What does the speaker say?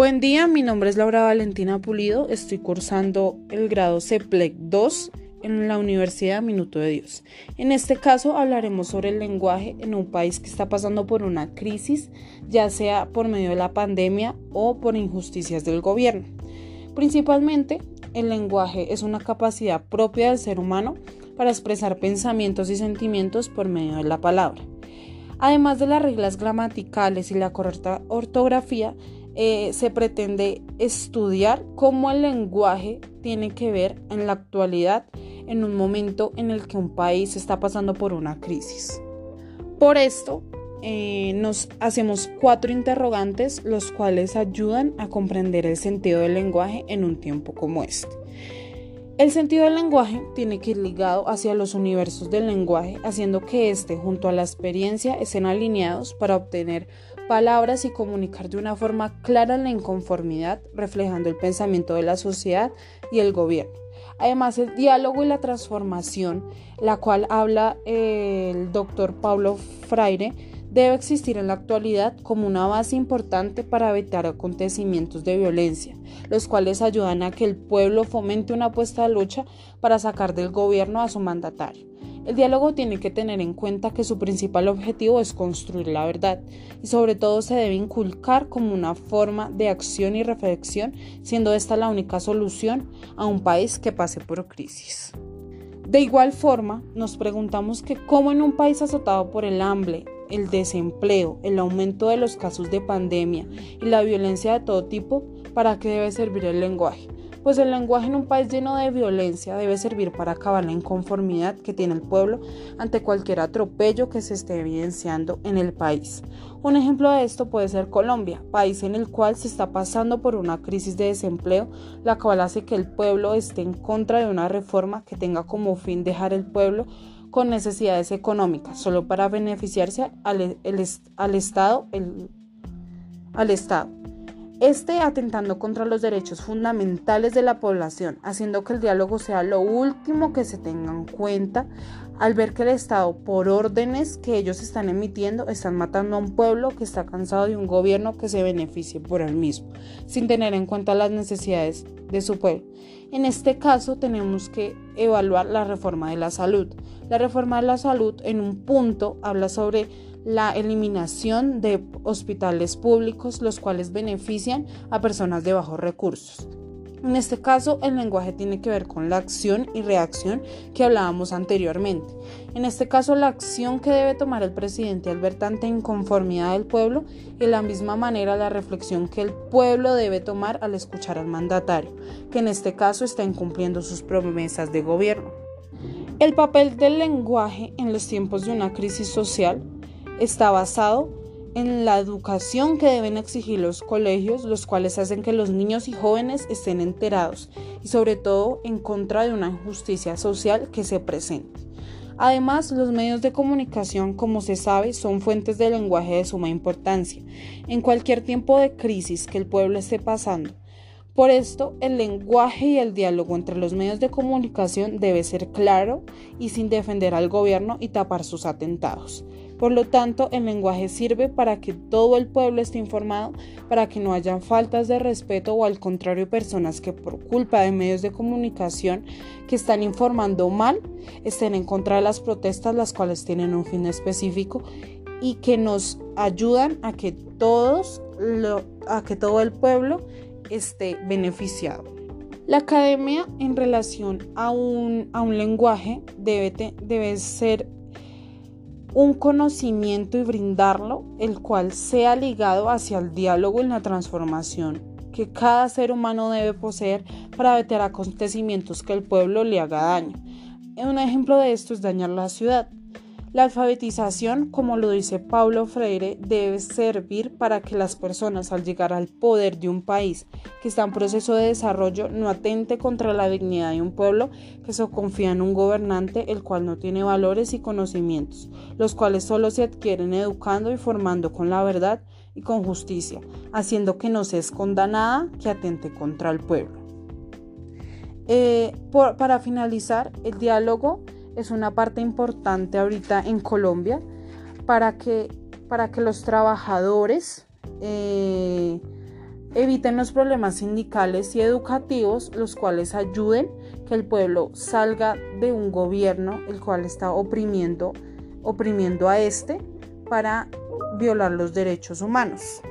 Buen día, mi nombre es Laura Valentina Pulido, estoy cursando el grado CEPLEC 2 en la Universidad Minuto de Dios. En este caso hablaremos sobre el lenguaje en un país que está pasando por una crisis, ya sea por medio de la pandemia o por injusticias del gobierno. Principalmente, el lenguaje es una capacidad propia del ser humano para expresar pensamientos y sentimientos por medio de la palabra. Además de las reglas gramaticales y la correcta ortografía, eh, se pretende estudiar cómo el lenguaje tiene que ver en la actualidad en un momento en el que un país está pasando por una crisis. Por esto, eh, nos hacemos cuatro interrogantes, los cuales ayudan a comprender el sentido del lenguaje en un tiempo como este. El sentido del lenguaje tiene que ir ligado hacia los universos del lenguaje, haciendo que éste junto a la experiencia estén alineados para obtener palabras y comunicar de una forma clara la inconformidad, reflejando el pensamiento de la sociedad y el gobierno. Además, el diálogo y la transformación, la cual habla el doctor Pablo Freire, debe existir en la actualidad como una base importante para evitar acontecimientos de violencia, los cuales ayudan a que el pueblo fomente una apuesta de lucha para sacar del gobierno a su mandatario. El diálogo tiene que tener en cuenta que su principal objetivo es construir la verdad y sobre todo se debe inculcar como una forma de acción y reflexión, siendo esta la única solución a un país que pase por crisis. De igual forma, nos preguntamos que cómo en un país azotado por el hambre, el desempleo, el aumento de los casos de pandemia y la violencia de todo tipo, ¿para qué debe servir el lenguaje? Pues el lenguaje en un país lleno de violencia debe servir para acabar la inconformidad que tiene el pueblo ante cualquier atropello que se esté evidenciando en el país. Un ejemplo de esto puede ser Colombia, país en el cual se está pasando por una crisis de desempleo, la cual hace que el pueblo esté en contra de una reforma que tenga como fin dejar el pueblo con necesidades económicas, solo para beneficiarse al, Estado. al Estado este atentando contra los derechos fundamentales de la población, haciendo que el diálogo sea lo último que se tenga en cuenta al ver que el Estado, por órdenes que ellos están emitiendo, están matando a un pueblo que está cansado de un gobierno que se beneficie por él mismo, sin tener en cuenta las necesidades de su pueblo. En este caso tenemos que evaluar la reforma de la salud. La reforma de la salud en un punto habla sobre la eliminación de hospitales públicos, los cuales benefician a personas de bajos recursos. En este caso, el lenguaje tiene que ver con la acción y reacción que hablábamos anteriormente. En este caso, la acción que debe tomar el presidente al ver tanta inconformidad del pueblo y de la misma manera la reflexión que el pueblo debe tomar al escuchar al mandatario, que en este caso está incumpliendo sus promesas de gobierno. El papel del lenguaje en los tiempos de una crisis social está basado en la educación que deben exigir los colegios, los cuales hacen que los niños y jóvenes estén enterados y sobre todo en contra de una injusticia social que se presente. Además, los medios de comunicación, como se sabe, son fuentes de lenguaje de suma importancia en cualquier tiempo de crisis que el pueblo esté pasando. Por esto, el lenguaje y el diálogo entre los medios de comunicación debe ser claro y sin defender al gobierno y tapar sus atentados. Por lo tanto, el lenguaje sirve para que todo el pueblo esté informado, para que no haya faltas de respeto o al contrario personas que por culpa de medios de comunicación que están informando mal estén en contra de las protestas las cuales tienen un fin específico y que nos ayudan a que todos a que todo el pueblo esté beneficiado. La academia en relación a un, a un lenguaje debe, debe ser un conocimiento y brindarlo, el cual sea ligado hacia el diálogo y la transformación que cada ser humano debe poseer para evitar acontecimientos que el pueblo le haga daño. Un ejemplo de esto es dañar la ciudad. La alfabetización, como lo dice Paulo Freire, debe servir para que las personas al llegar al poder de un país que está en proceso de desarrollo no atente contra la dignidad de un pueblo que se confía en un gobernante el cual no tiene valores y conocimientos, los cuales solo se adquieren educando y formando con la verdad y con justicia, haciendo que no se esconda nada que atente contra el pueblo. Eh, para finalizar, el diálogo es una parte importante ahorita en Colombia para que, para que los trabajadores eh, eviten los problemas sindicales y educativos, los cuales ayuden que el pueblo salga de un gobierno el cual está oprimiendo, oprimiendo a este para violar los derechos humanos.